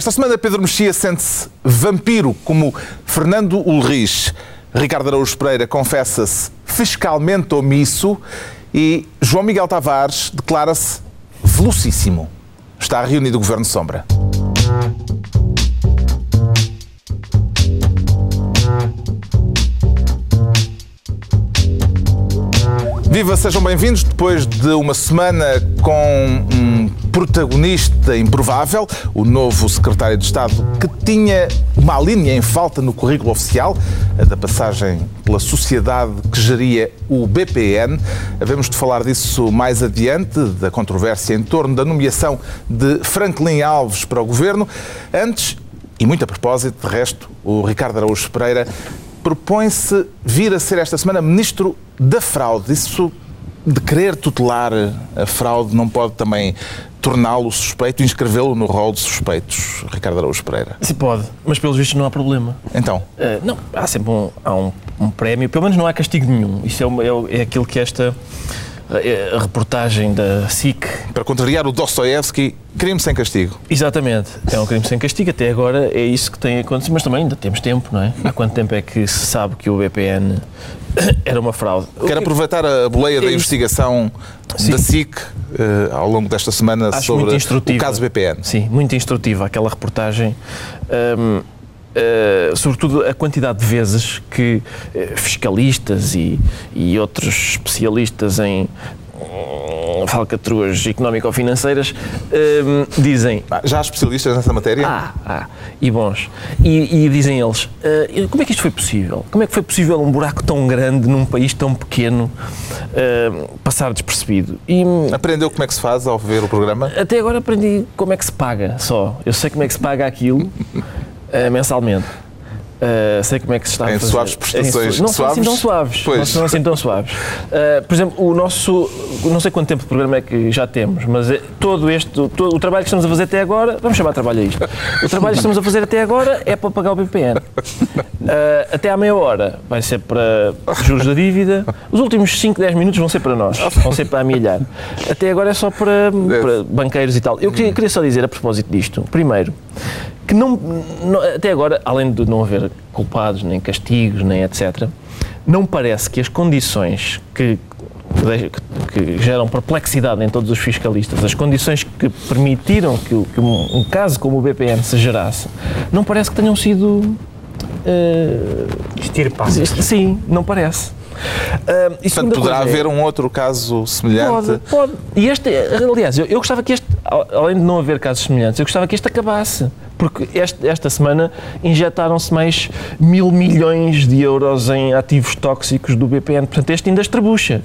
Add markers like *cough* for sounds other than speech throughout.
Esta semana Pedro Mexia sente-se vampiro, como Fernando Ulrich. Ricardo Araújo Pereira confessa-se fiscalmente omisso e João Miguel Tavares declara-se velocíssimo. Está reunido o Governo Sombra. Viva, sejam bem-vindos. Depois de uma semana com um protagonista improvável, o novo secretário de Estado, que tinha uma linha em falta no currículo oficial, a da passagem pela sociedade que geria o BPN. Havemos de falar disso mais adiante, da controvérsia em torno da nomeação de Franklin Alves para o governo. Antes, e muito a propósito, de resto, o Ricardo Araújo Pereira propõe-se vir a ser esta semana ministro da fraude. Isso de querer tutelar a fraude não pode também torná-lo suspeito, inscrevê-lo no rol de suspeitos, Ricardo Araújo Pereira? Sim, pode, mas pelos vistos não há problema. Então? Uh, não, há sempre um, há um, um, prémio, pelo menos não há castigo nenhum. Isso é, uma, é, é aquilo que esta a reportagem da SIC. Para contrariar o Dostoevsky, crime sem castigo. Exatamente, é um crime sem castigo. Até agora é isso que tem acontecido, mas também ainda temos tempo, não é? Há quanto tempo é que se sabe que o BPN *coughs* era uma fraude? Quero aproveitar a boleia é da investigação Sim. da SIC uh, ao longo desta semana Acho sobre o caso BPN. Sim, muito instrutiva aquela reportagem. Um, Uh, sobretudo a quantidade de vezes que uh, fiscalistas e, e outros especialistas em falcatruas económico-financeiras uh, dizem... Ah, já há especialistas nessa matéria? Ah, ah e bons. E, e dizem eles, como é que isto foi possível? Como é que foi possível um buraco tão grande num país tão pequeno passar despercebido? E, Aprendeu como é que se faz ao ver o programa? Até agora aprendi como é que se paga só. Eu sei como é que se paga aquilo. uh, mensalmente. Uh, sei como é que se está em a fazer. suaves prestações. Em, não são assim tão suaves. Pois. Não são assim tão suaves. Uh, por exemplo, o nosso. Não sei quanto tempo de programa é que já temos, mas é, todo este. Todo, o trabalho que estamos a fazer até agora. Vamos chamar de trabalho a isto. O trabalho que estamos a fazer até agora é para pagar o BPN. Uh, até à meia hora vai ser para juros da dívida. Os últimos 5, 10 minutos vão ser para nós. Vão ser para amilhar. Até agora é só para, para banqueiros e tal. Eu queria, queria só dizer a propósito disto. Primeiro que não, não, até agora, além de não haver culpados, nem castigos, nem etc., não parece que as condições que, que, que geram perplexidade em todos os fiscalistas, as condições que permitiram que, que um, um, caso como o BPN se gerasse, não parece que tenham sido. Uh, Extirpadas. Sim, não parece. Uh, Portanto, poderá coisa, haver um outro caso semelhante? Pode, pode. E este, aliás, eu, eu gostava que este, além de não haver casos semelhantes, eu gostava que este acabasse porque este, esta semana injetaram-se mais mil milhões de euros em ativos tóxicos do BPN. Portanto, este ainda estrabucha,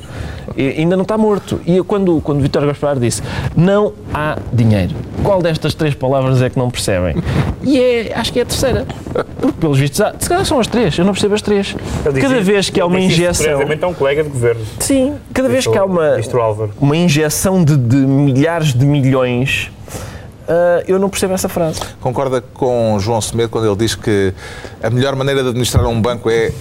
e, ainda não está morto. E quando, quando Vitor Gaspar disse não há dinheiro, qual destas três palavras é que não percebem? E é, acho que é a terceira. Porque, pelos vistos, há, se calhar são as três, eu não percebo as três. Cada vez que há uma injeção. é um colega de governo. Sim, cada vez que há uma, uma injeção de, de milhares de milhões eu não percebo essa frase. Concorda com João Semedo quando ele diz que a melhor maneira de administrar um banco é.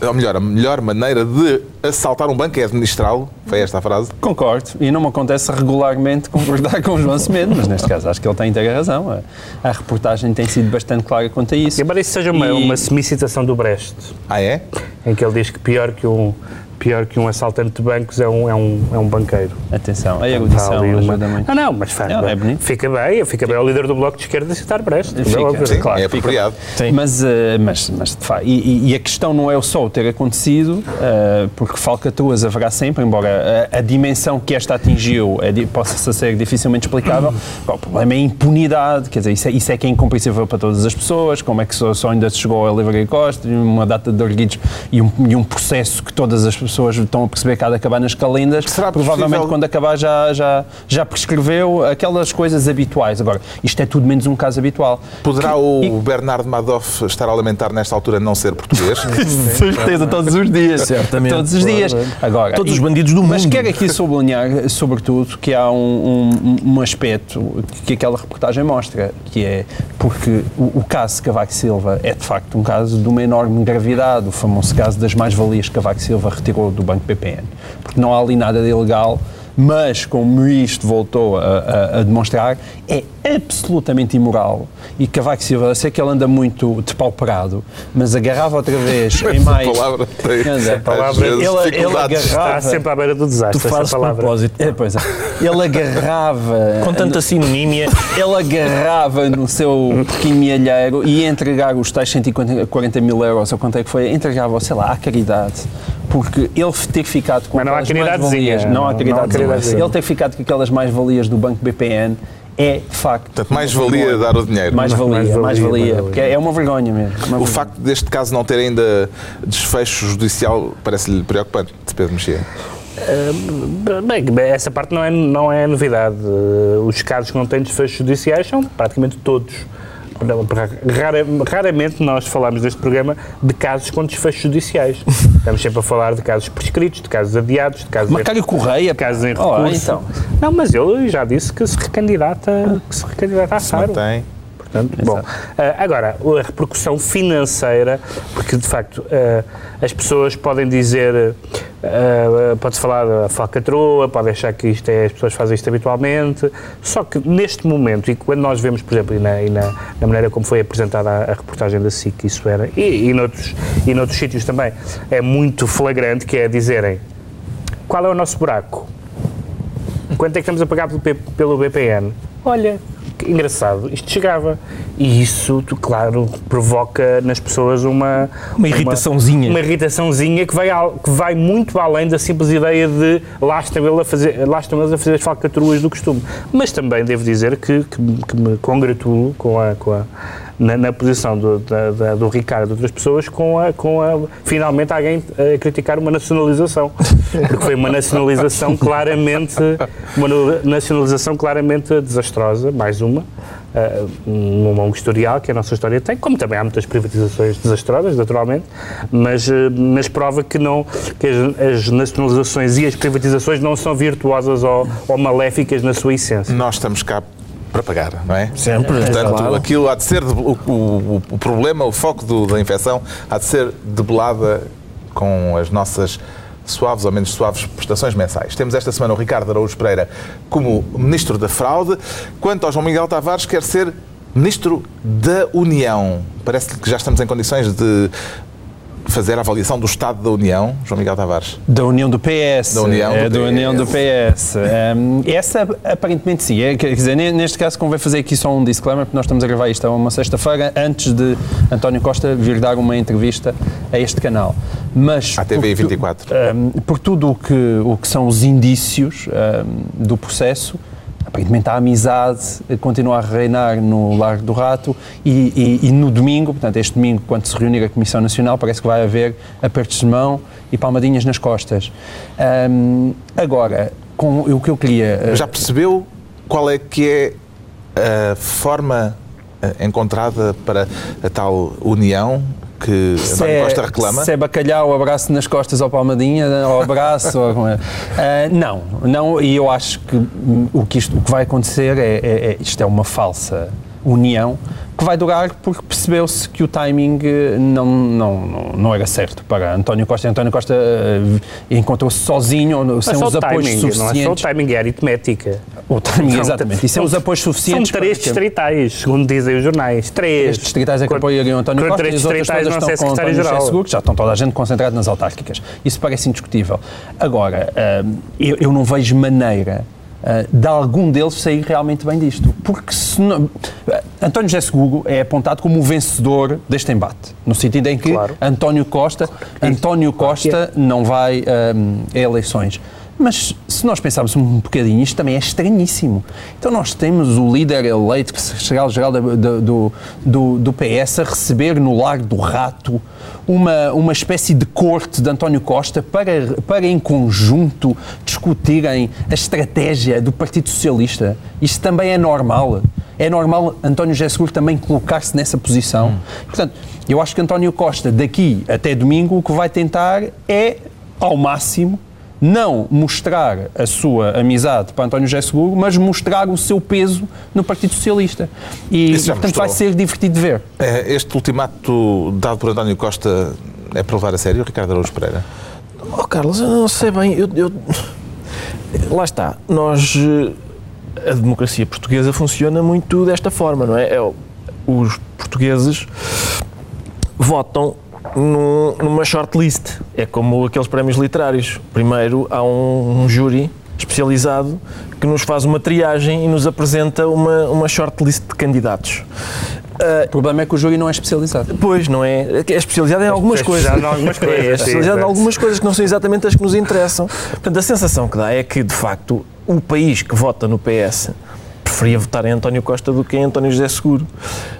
Ou melhor, a melhor maneira de assaltar um banco é administrá-lo? Foi esta a frase? Concordo. E não me acontece regularmente concordar com o João Semedo, mas neste caso acho que ele tem inteira razão. A, a reportagem tem sido bastante clara quanto a isso. Embora isso seja uma, e... uma semicitação do Brecht. Ah, é? Em que ele diz que pior que um pior que um assaltante de bancos é um, é um, é um banqueiro. Atenção, a erudição uma... ajuda muito. Ah, não, mas faz, não, é bonito. fica bem, fica bem ao líder do Bloco de Esquerda citar Brecht. Fica, é sim, claro, é apropriado. Sim. Mas, uh, mas, mas de facto, e, e, a questão não é só o ter acontecido, uh, porque falcatruas haverá sempre, embora a, a dimensão que esta atingiu é, possa ser dificilmente explicável, uhum. o problema é a impunidade, quer dizer, isso é, isso é que é incompreensível para todas as pessoas, como é que só, só ainda se chegou ao Livre Costa, uma data de arguidos e um, e um processo que todas as pessoas estão a perceber perceber que há de acabar nas calendas. Será Provavelmente possível... quando acabar já, já, já prescreveu aquelas coisas habituais. Agora, isto é tudo menos um caso habitual. Poderá que, o e... Bernardo Madoff estar a lamentar nesta altura não ser português? *laughs* certeza, todos os dias. Certamente. Todos os dias. Agora, todos e, os bandidos do mundo. Mas quero aqui sublinhar, sobretudo, que há um, um, um aspecto que aquela reportagem mostra, que é porque o, o caso Cavaco Silva é de facto um caso de uma enorme gravidade, o famoso caso das mais-valias que Cavaco Silva retirou do Banco BPN porque não há ali nada de ilegal, mas como isto voltou a, a, a demonstrar, é absolutamente imoral e Cavaco Silva, eu sei que ele anda muito depauperado, mas agarrava outra vez *laughs* em mais... A palavra tem, anda, palavra, ele, ele agarrava... Está sempre à beira do desastre, Tu fazes palavra. propósito. É, pois é. Ele agarrava... *laughs* Com tanta sinonímia. Ele agarrava no seu pequeno mielheiro e ia entregar os tais 140 mil euros, ou quanto é que foi, entregava, sei lá, à caridade. Porque ele ter ficado com Mas não aquelas mais-valias, não há Não há caridadezinha. Ele ter ficado com aquelas mais-valias do Banco BPN é facto. Portanto, mais valia dar o dinheiro. Mais valia, Mais-valia, mais valia, mais-valia. porque é uma vergonha mesmo. uma O vergonha. facto deste caso não ter ainda desfecho judicial parece-lhe preocupante, de Pedro Mexia. Bem, essa parte não é, não é novidade. Os casos que não têm desfechos judiciais são praticamente todos. Rara- raramente nós falamos neste programa de casos com desfechos judiciais. Estamos sempre a falar de casos prescritos, de casos adiados, de casos, Macário Correia, de casos em recurso. então. Não, mas ele já disse que se recandidata, que se recandidata a Faro. Mantém. Portanto, bom, eh, agora, a repercussão financeira, porque de facto eh, as pessoas podem dizer, eh, pode-se falar da falcatrua, pode achar que isto é, as pessoas fazem isto habitualmente, só que neste momento, e quando nós vemos, por exemplo, e na, e na, na maneira como foi apresentada a, a reportagem da SIC, isso era, e, e, noutros, e noutros sítios também, é muito flagrante, que é dizerem qual é o nosso buraco? Quanto é que estamos a pagar pelo, pelo BPN? Olha, engraçado, isto chegava. E isso, claro, provoca nas pessoas uma... Uma irritaçãozinha. Uma, irritaçãozinha que vai, que vai muito além da simples ideia de lá estão, ele a fazer, lá estão eles a fazer as falcatruas do costume. Mas também devo dizer que, que, me- que me congratulo com a... Com a na, na posição do, da- da- do Ricardo e outras pessoas com a, com a finalmente alguém a criticar uma nacionalização. Porque foi uma nacionalização claramente uma nacionalização claramente desastrosa mais uma ah, num longo historial que a nossa história tem como também há muitas privatizações desastrosas naturalmente mas, ah, mas prova que não que as, as nacionalizações e as privatizações não são virtuosas ou, ou maléficas na sua essência. Nós estamos cá para pagar, não é? Sempre, Portanto, claro. aquilo há de ser, o, o- o problema, o foco do- da infecção, há de ser debelada com as nossas suaves ou menos suaves prestações mensais. Temos esta semana o Ricardo Araújo Pereira como Ministro da Fraude, quanto ao João Miguel Tavares quer ser Ministro da União. Parece-lhe que já estamos em condições de fazer a avaliação do Estado da União, João Miguel Tavares. Da União do PS. Da União é, do da PS. União do PS. Um, essa, aparentemente, sim. É, quer dizer, ne- neste caso, convém fazer aqui só um disclaimer, porque nós estamos a gravar isto a uma sexta-feira, antes de António Costa vir dar uma entrevista a este canal. Mas, À TV por tu- 24. um, por tudo o que, o que são os indícios um, do processo, aparentemente a amizade continua a reinar no Largo do Rato e, e- e no domingo, portanto, este domingo, quando se reunir a Comissão Nacional, parece que vai haver apertos de mão e palmadinhas nas costas. Um, agora, com o que eu queria... uh, Já percebeu qual é que é a forma eh, encontrada para a tal união que Se António é, Costa reclama? se é bacalhau, abraço nas costas ou palmadinha, ou abraço. ou. *laughs* Ah, não, não, e eu acho que o que, isto, o que vai acontecer é, é- é- isto é uma falsa união que vai durar porque percebeu-se que o timing eh, não, não, não, era certo para António Costa. António Costa eh, encontrou-se sozinho, é sem os apoios timing, não é só o suficientes. timing, é aritmética. O timing, São- exatamente. E sem são- os apoios suficientes. São três distritais, segundo dizem os jornais. Três. Três distritais é que apoiariam António Costa e três as outras todas estão com António. José Seguro, que já estão toda a gente concentrada nas autárquicas. Isso parece indiscutível. Agora, hum, eu, eu não vejo maneira ah, de algum deles sair realmente bem disto. Porque se não, ah, António José Seguro é apontado como o vencedor deste embate, no sentido em que Claro. António Costa, António Costa não vai hum, a eleições. Mas se nós pensarmos um bocadinho, isto também é estranhíssimo. Então nós temos o líder eleito, secretário-geral da- da- do, do, do PS, a receber no Largo do Rato uma, uma espécie de corte de António Costa para, para em conjunto discutirem a estratégia do Partido Socialista. Isto também é normal. É normal António José Seguro também colocar-se nessa posição. Portanto, eu acho que António Costa, daqui até domingo, o que vai tentar é, ao máximo, não mostrar a sua amizade para António José Seguro, mas mostrar o seu peso no Partido Socialista. E, portanto, vai ser divertido de ver. Eh, Este ultimato dado por António Costa é para levar a sério, Ricardo Araújo Pereira? Oh, Carlos, eu não sei bem. Eu, eu- Lá está. Nós. eh, a democracia portuguesa funciona muito desta forma, não é? é os portugueses votam num, numa shortlist. É como aqueles prémios literários. Primeiro há um, um júri especializado que nos faz uma triagem e nos apresenta uma, uma shortlist de candidatos. Uh, o problema é que o júri não é especializado. Pois, não é? É especializado em algumas coisas. Em algumas *laughs* coisas. É, é especializado em algumas coisas que não são exatamente as que nos interessam. Portanto, a sensação que dá é que, de facto, o país que vota no PS preferia votar em António Costa do que em António José Seguro.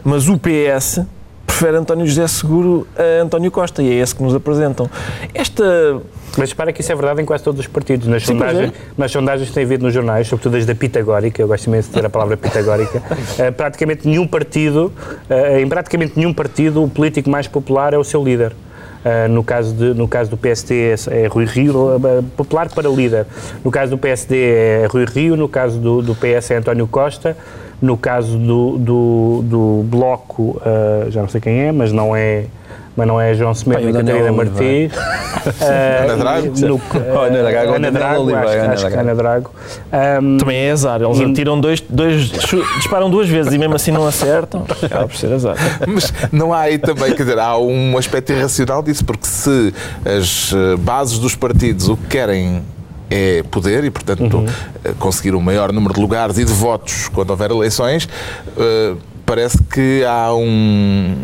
Mas o PS prefere António José Seguro a António Costa e é esse que nos apresentam. Esta mas para que isso é verdade em quase todos os partidos. Nas, Sim, sondagens, é. nas sondagens que tem havido nos jornais, sobretudo as da pitagórica, eu gosto imenso de ter a palavra pitagórica, uh, *laughs* praticamente nenhum partido, uh, em praticamente nenhum partido, o político mais popular é o seu líder. Uh, no, caso de, no caso do PSD é, é Rui Rio, uh, popular para líder. No caso do PSD é Rui Rio, no caso do, do PS é António Costa, no caso do, do, do Bloco, uh, já não sei quem é, mas não é mas não é João Semedo nem Catarina Martins. Ana Drago? Ana Drago, Ana Drago, acho, que Ana Drago. Também é azar, eles atiram dois, dois, disparam duas vezes e mesmo assim não acertam. Acaba por ser azar. Mas não há aí também, quer dizer, há um aspecto irracional disso, porque se as eh, bases dos partidos o que querem é poder e, portanto, uhum. Eh, conseguir o um maior número de lugares e de votos quando houver eleições, uh, parece que há um,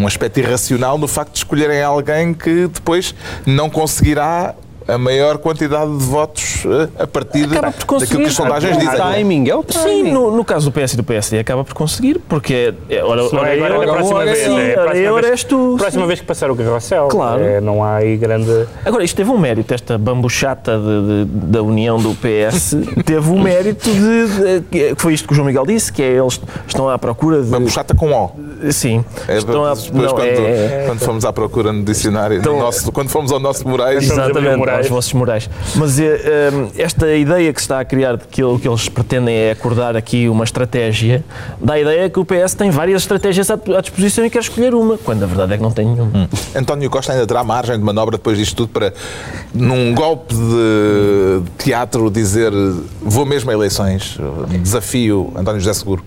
um aspecto irracional no facto de escolherem alguém que depois não conseguirá a maior quantidade de votos eh, a partir acaba por daquilo que as sondagens dizem. O timing, é o timing. Sim, no, no, caso do PS e do PSD acaba por conseguir, porque é, ora, ora, é agora, ora, próxima vez, sim, é, próxima ora, és tu. Próxima vez que passar o carrossel, claro. É, não há aí grande... Agora, isto teve um mérito, esta bambuchata de, de, da união do PS *laughs* teve o um mérito de, de, que foi isto que o João Miguel disse, que é eles estão à procura de... Bambuchata com O. Sim. É, estão à, depois, não, quando, é, quando fomos à procura no dicionário, então, no nosso, quando fomos ao nosso Moraes... Exatamente, aos vossos Moraes. Mas eh, eh, esta ideia que se está a criar de que o que eles pretendem é acordar aqui uma estratégia, dá a ideia que o PS tem várias estratégias à disposição e quer escolher uma, quando a verdade é que não tem nenhuma. Hum. António Costa ainda terá margem de manobra depois disto tudo para, num golpe de teatro, dizer vou mesmo a eleições, desafio António José Seguro?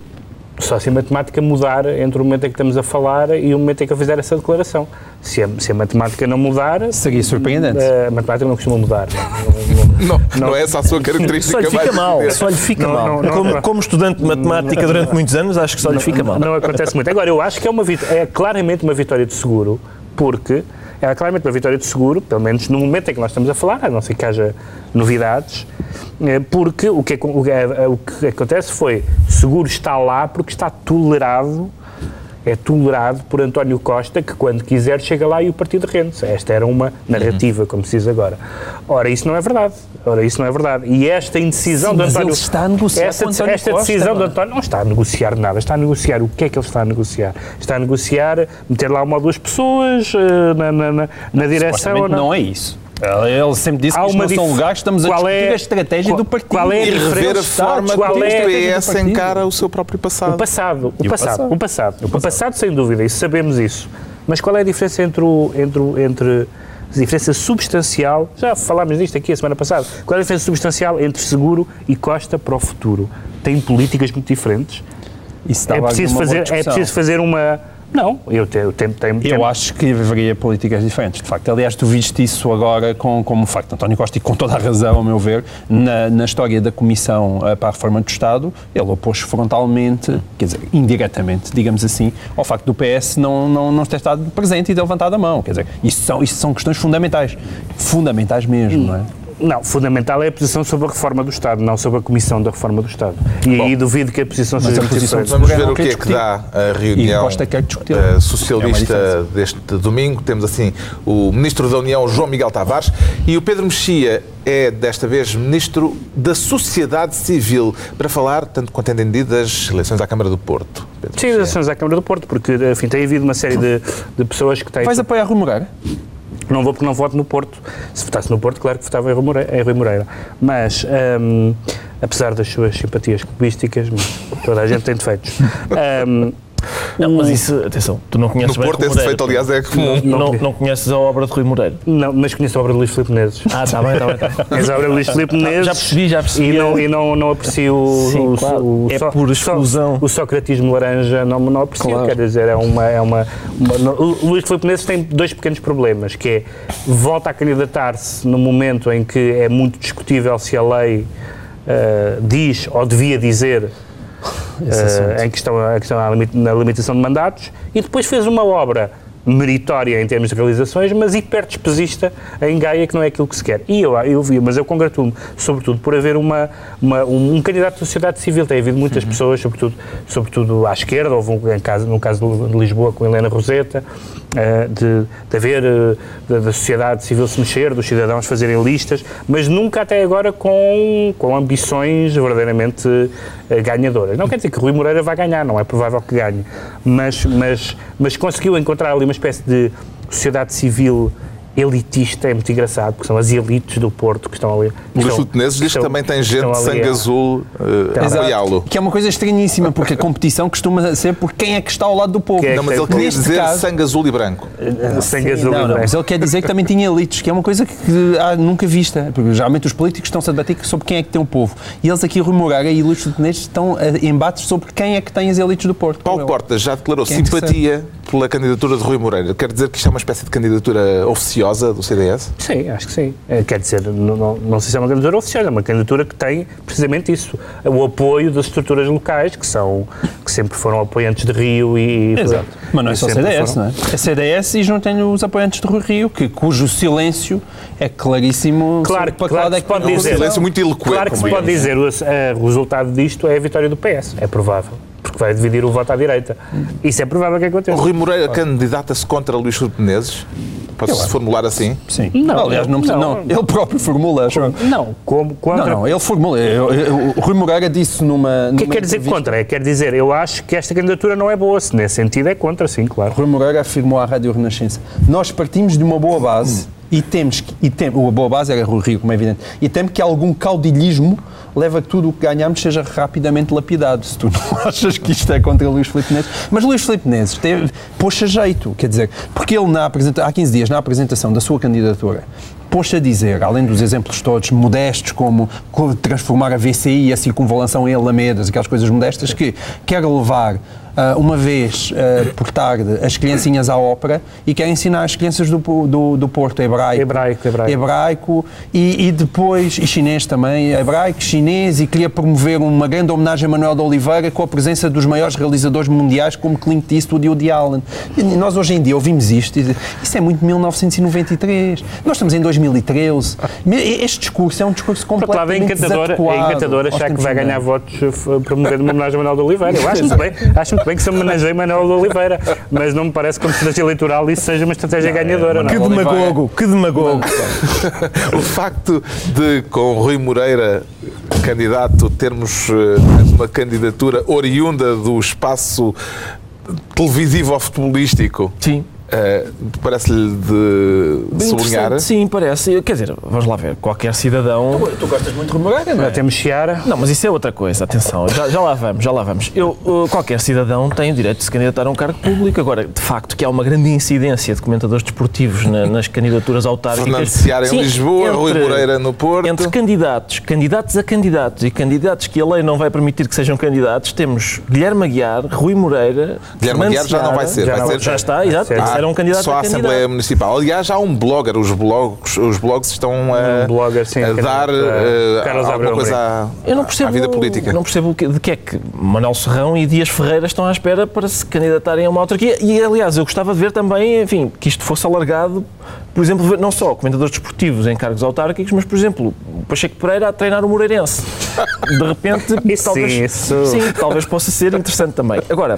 Só se a matemática mudar entre o momento em que estamos a falar e o momento em que eu fizer essa declaração. Se a, se a matemática não mudar. Seria surpreendente. A matemática não costuma mudar. Não, não, não, não é essa a sua característica. Só lhe fica mal. Só lhe fica mal. Como, como, estudante de matemática durante muitos anos, acho que só lhe fica mal. Não acontece muito. Agora, eu acho que é, uma, é claramente uma vitória de seguro, porque é claramente uma vitória de seguro, pelo menos no momento em que nós estamos a falar, a não ser que haja novidades, é, porque o que, é, o que acontece foi, seguro está lá porque está tolerado é tolerado por António Costa, que quando quiser chega lá e o partido rende-se. Esta era uma narrativa, uhum. como se diz agora. Ora, isso não é verdade. Ora, isso não é verdade. E esta indecisão Sim, de António... Mas ele está a negociar esta, António esta Costa, decisão de António... Não está a negociar nada. Está a negociar... O que é que ele está a negociar? Está a negociar meter lá uma ou duas pessoas uh, na, na, na, na direção... Não, não é isso. Ele sempre disse que isto não são lugares, estamos a discutir é, a estratégia qual, do partido. Qual é a e rever a forma qual como é o PS encara o seu próprio passado. O passado, o, passado, o passado, o passado, sem dúvida, e sabemos isso. Mas qual é a diferença entre, o, entre, entre a diferença substancial, já falámos disto aqui a semana passada, qual é a diferença substancial entre seguro e Costa para o futuro? Tem políticas muito diferentes. Isso é preciso fazer, é preciso fazer uma não, eu, eu tempo, tempo, Eu acho que haveria políticas diferentes, de facto. Aliás, tu viste isso agora com, como facto. António Costa, e com toda a razão, ao meu ver, na, na história da Comissão eh, para a Reforma do Estado, ele opôs frontalmente, quer dizer, indiretamente, digamos assim, ao facto do PS não, não, não ter estado presente e ter levantado a mão. Quer dizer, isso são, isso são questões fundamentais. Fundamentais mesmo, hum. não é? Não, fundamental é a posição sobre a reforma do Estado, não sobre a Comissão da Reforma do Estado. E Bom, aí duvido que a posição seja a posição Vamos ver o que é que dá a reunião uh, socialista é deste domingo. Temos assim o Ministro da União, João Miguel Tavares, e o Pedro Mexia é, desta vez, Ministro da Sociedade Civil, para falar, tanto quanto entendido, das eleições à Câmara do Porto. Pedro Sim, as eleições à Câmara do Porto, porque, enfim, tem havido uma série de, de pessoas que têm... Vais apoiar Rui Moreira? Não vou porque não voto no Porto. Se votasse no Porto, claro que votava em Rui Moreira. Em Rui Moreira. Mas, um, apesar das suas simpatias clubísticas, toda a gente tem defeitos. *laughs* Um, Não, mas isso, atenção, tu não conheces no bem Porto esse Moreira, defeito, aliás, é comum. Não, não, não conheces a obra de Rui Moreira. Não, mas conheço a obra de Luís Filipe Menezes. Ah, está bem, está bem. Tá bem. *laughs* Conheço a obra de Luís Filipe Menezes. Já percebi, já percebi. E não, e não, não aprecio o, Sim, o, claro. o, É só- por só- exclusão. o socratismo laranja, não, não aprecio. Claro. Quer dizer, é uma. É uma, uma- não- o Luís Filipe Menezes tem dois pequenos problemas, que é volta a candidatar-se no momento em que é muito discutível se a lei eh, diz ou devia dizer eh, em a questão na limitação de mandatos e depois fez uma obra meritória em termos de realizações, mas hiper despesista em Gaia, que não é aquilo que se quer. E eu, eu vi, mas eu congratulo-me, sobretudo, por haver uma, uma- um, um candidato da sociedade civil. Tem havido muitas pessoas, sobretudo, sobretudo à esquerda, houve um, caso, no caso de Lisboa com Helena Roseta, eh, de, de haver eh, da, da sociedade civil se mexer, dos cidadãos fazerem listas, mas nunca até agora com, com ambições verdadeiramente eh, ganhadoras. Não quer dizer que Rui Moreira vai ganhar, não é provável que ganhe, mas, mas, mas conseguiu encontrar ali uma espécie de sociedade civil elitista, é muito engraçado, porque são as elites do Porto que estão ali. que O Luís Menezes diz que também tem gente de sangue a- azul eh, a apoiá-lo. Que é uma coisa estranhíssima, porque a *laughs* competição costuma ser por quem é que está ao lado do povo. Quem é Não, mas ele queria dizer caso- sangue azul e branco. Sangue Sim, azul não, e não, branco. mas ele quer dizer que também tinha elites, que é uma coisa que há nunca vista. Porque geralmente os políticos estão-se a debater sobre quem é que tem o povo. E eles aqui, Moreira e Luís Menezes, estão a embates sobre quem é que tem as elites do Porto. Paulo Portas já declarou Que é simpatia pela candidatura de Rui Moreira. Quer dizer que isto é uma espécie de candidatura oficiosa do CDS? Sim, acho que sim. Eh, Quer dizer, não, não, não sei se é uma candidatura oficial, é uma candidatura que tem precisamente isso, o apoio das estruturas locais, que são que sempre foram apoiantes de Rio e... Exato. Mas não é só CDS, foram. não é? É CDS e juntem os apoiantes de Rui Rio, que, cujo silêncio é claríssimo Claro, que lado que é se pode É um dizer. silêncio muito eloquente. Claro que se pode é. dizer, o, eh, o resultado disto é a vitória do PS, é provável, porque vai dividir o voto à direita. Isso é provável que O aconteça. Rui Moreira candidata-se contra Luís Filipe Menezes? Pode-se formular assim? Sim. Não, Aliás, não, precisa- não. não, ele próprio formula, eu. Não, como, contra... Não, não, ele formula. eu- eu- O Rui Moreira disse numa. O que é que quer dizer contra? É, quer dizer, eu acho que esta candidatura não é boa, se nesse sentido é contra, sim, claro. Rui Moreira afirmou à Rádio Renascença: Nós partimos de uma boa base e temos que. E tem, a boa base era Rui Rio, como é evidente. E temos que algum caudilhismo leva que tudo o que ganhamos seja rapidamente lapidado. Se tu não *laughs* achas que isto é contra Luís Filipe Menezes. Mas Luís Filipe Menezes teve, pôs a jeito, quer dizer, porque ele na apresenta, há 15 dias, na apresentação da sua candidatura, pôs a dizer, além dos exemplos todos modestos, como co- transformar a VCI e a circunvalação em Alamedas, aquelas coisas modestas, que quer levar uma vez ah, por tarde as criancinhas à ópera e quer ensinar as crianças do, do, do Porto hebraico, Hebraico, hebraico. hebraico e, e depois, e chinês também, hebraico, chinês, e queria promover uma grande homenagem a Manuel de Oliveira com a presença dos maiores realizadores mundiais como Clint Eastwood e Woody Allen. E nós hoje em dia ouvimos isto e isso é muito 1993. Nós estamos em 2013. Este discurso é um discurso outro lado, é completamente encantador, é encantador achar que vai ganhar votos eh, promovendo uma homenagem a Manuel de Oliveira. Eu acho muito bem, acho bem que se homenageie Manuel de Oliveira, mas não me parece que como estratégia eleitoral isso seja uma estratégia ganhadora. Não. Que é? demagogo, que demagogo. *laughs* o facto de, com Rui Moreira candidato, termos eh, uma candidatura oriunda do espaço televisivo ou futebolístico, Sim. Eh, parece-lhe de Bem sublinhar? interessante, Sim, parece. Quer dizer, vamos lá ver. Qualquer cidadão. Tu gostas muito de Rui Moreira, não Já é? temos Chiara. Não, mas isso é outra coisa, atenção, já, já lá vamos, já lá vamos. Eu, uh, qualquer cidadão tem o direito de se candidatar a um cargo público. Agora, de facto, que há uma grande incidência de comentadores desportivos na- nas candidaturas autárquicas. Fernando em Sim, Lisboa, Rui Moreira no Porto. Entre candidatos, candidatos a candidatos e candidatos que a lei não vai permitir que sejam candidatos, temos Guilherme Aguiar, Rui Moreira. Guilherme Aguiar já não vai ser, já vai não- ser Já está, exato. Era um candidato só a a Assembleia candidato. Municipal. Aliás, há um blogger, os blogs, os blogs estão a, Um blogger, sim, a dar Carlos alguma Abreu coisa à, Eu não percebo, à vida política. Não percebo de que é que Manuel Serrão e Dias Ferreira estão à espera para se candidatarem a uma autarquia. E, aliás, eu gostava de ver também, enfim, que isto fosse alargado, por exemplo, não só comentadores desportivos em cargos autárquicos, mas, por exemplo, o Pacheco Pereira a treinar o Moreirense. De repente, *laughs* Isso talvez, sim, isso- sim, talvez possa ser interessante também. Agora,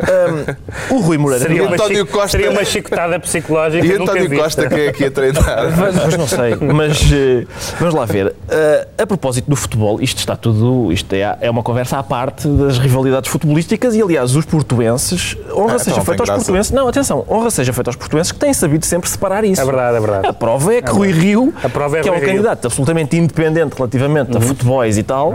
hum, o Rui Moreira... Seria uma António Costa seria uma chicotada psicológica. E António Costa, que é aqui a treinar? *laughs* Mas não sei, mas uh, vamos lá ver. Uh, a propósito do futebol, isto está tudo. Isto é, é uma conversa à parte das rivalidades futebolísticas e, aliás, os portuenses. Honra ah, seja então feita aos graça. portuenses. Não, atenção, honra seja feita aos portuenses que têm sabido sempre separar isso. É verdade, é verdade. A prova é que é Rui Rio, é que é um Rio. candidato absolutamente independente relativamente uhum. a futebols e tal,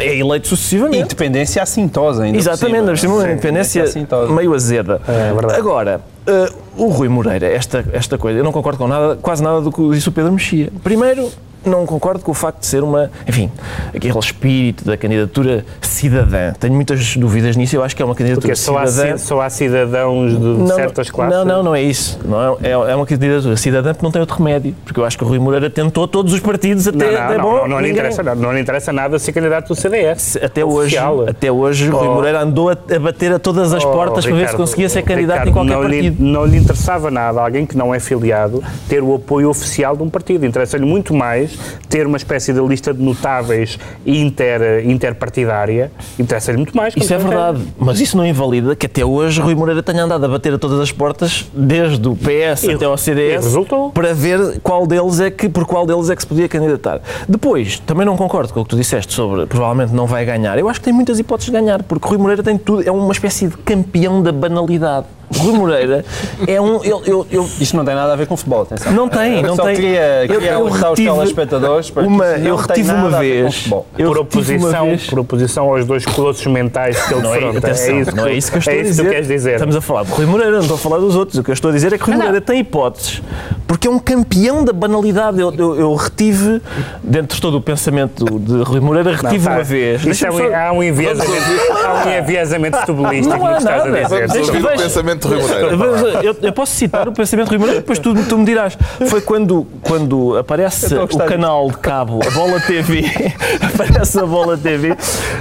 é, é eleito sucessivamente. Independência assintosa ainda. Exatamente, por cima, uma independência meio azeda. É, é verdade. Agora, uh, o Rui Moreira, esta, esta coisa, eu não concordo com nada, quase nada do que disse o Pedro Mexia. Primeiro, não concordo com o facto de ser uma, enfim, aquele espírito da candidatura cidadã. Tenho muitas dúvidas nisso. Eu acho que é uma candidatura Porque só cidadã. Há, só há cidadãos de não, certas classes? Não, não, não é isso. Não é, é, é uma candidatura cidadã porque não tem outro remédio. Porque eu acho que o Rui Moreira tentou todos os partidos até. Não, não, até não, bom, não, não, lhe interessa, não, não lhe interessa nada ser candidato do CDS. Até hoje, até hoje oh. Rui Moreira andou a, a, bater a todas as oh, portas Ricardo, para ver se conseguia ser candidato Ricardo, em qualquer não partido. Lhe, não lhe interessava nada alguém que não é filiado ter o apoio oficial de um partido. Interessa-lhe muito mais ter uma espécie de lista de notáveis inter, interpartidária, interessa-lhe muito mais. Isso é verdade, mas isso não invalida que até hoje Rui Moreira tenha andado a bater a todas as portas, desde o PS e, até ao CDS, para ver qual deles é que, por qual deles é que se podia candidatar. Depois, também não concordo com o que tu disseste sobre provavelmente não vai ganhar. Eu acho que tem muitas hipóteses de ganhar, porque Rui Moreira tem tudo, é uma espécie de campeão da banalidade. Rui Moreira é um. Eu, eu, eu, Isto não tem nada a ver com futebol, atenção. Não tem, não só tem. Queria, queria eu, eu retive os telespectadores para uma, eu retive uma vez. Eu por, oposição, vez. por oposição aos dois colossos mentais que ele não é, atenção, é isso, não é isso que eu estou é a dizer. Que dizer. Estamos a falar de Rui Moreira, não estou a falar dos outros. O que eu estou a dizer é que Rui Moreira tem hipóteses porque é um campeão da banalidade. Eu, eu, eu, retive, dentro de todo o pensamento de Rui Moreira, retive não, uma vez. Isso é um, há um enviesamento, há um enviesamento futebolístico não há que estás nada. a dizer. o pensamento de Rui Moreira. Eu, eu, posso citar o pensamento de Rui Moreira, depois tu, tu me dirás. Foi quando, quando aparece o canal de cabo, a Bola TV, *laughs* aparece a Bola TV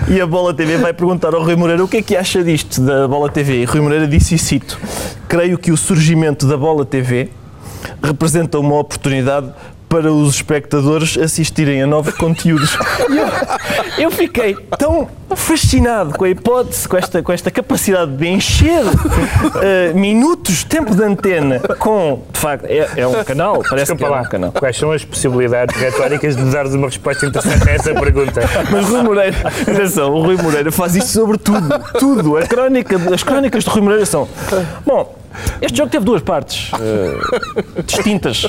e a Bola TV vai perguntar ao Rui Moreira o que é que acha disto da Bola TV. E Rui Moreira disse e cito: Creio que o surgimento da Bola TV representa uma oportunidade para os espectadores assistirem a novos conteúdos. *laughs* Eu, eu, fiquei tão fascinado com a hipótese, com esta, com esta capacidade de encher uh, minutos, tempo de antena com, de facto, é, é um canal, parece Desculpa que é lá. um canal. Quais são as possibilidades retóricas de dares uma resposta interessante a essa pergunta? Mas Rui Moreira, atenção, o Rui Moreira faz isto sobre tudo, tudo. A crónica, as crónicas de Rui Moreira são, bom, este jogo teve duas partes uh, distintas.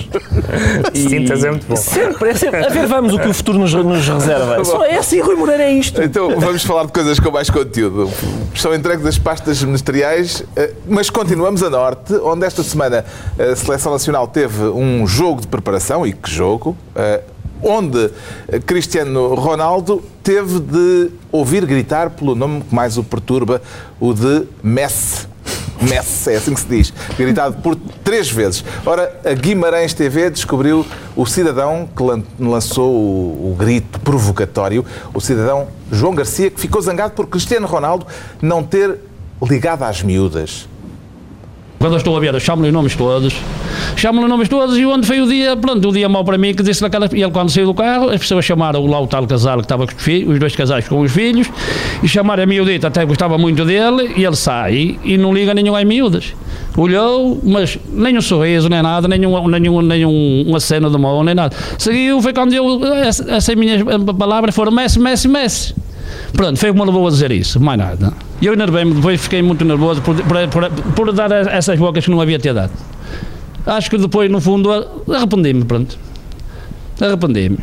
Distintas é muito bom. Sempre, é sempre. A ver, vamos o que o futuro nos, nos reserva. Só é assim, Rui Moreira é isto. Então vamos falar de coisas com mais conteúdo. São entregues as pastas ministeriais, uh, mas continuamos a norte, onde esta semana a Seleção Nacional teve um jogo de preparação, e que jogo, uh, onde Cristiano Ronaldo teve de ouvir gritar pelo nome que mais o perturba, o de Messi. Messi, é assim que se diz, gritado por três vezes. Ora, a Guimarães TV descobriu o cidadão que lançou o, o grito provocatório, o cidadão João Garcia, que ficou zangado por Cristiano Ronaldo não ter ligado às miúdas. Quando eu estou a ver, chamo-lhe nomes todos, chamo-lhe nomes todos e onde foi o dia, pronto, o dia mau para mim, que disse naquela, ele quando saiu do carro, as pessoas chamaram lá o tal casal que estava com os filhos, os dois casais com os filhos, e chamaram a miudita, até gostava muito dele, e ele sai e não liga nenhum às miúdas. Olhou, mas nem um sorriso, nem nada, nenhum, nenhum, nenhum uma cena de mão, nem nada. Seguiu, foi quando eu, essas minhas palavras foram Messi, Messi, Messi. Pronto, foi o que me levou a dizer isso, mais nada. E eu enervei-me, depois fiquei muito nervoso por, por, por, por, dar essas bocas que não havia ter dado. Acho que depois, no fundo, arrependi-me, pronto. Arrependi-me.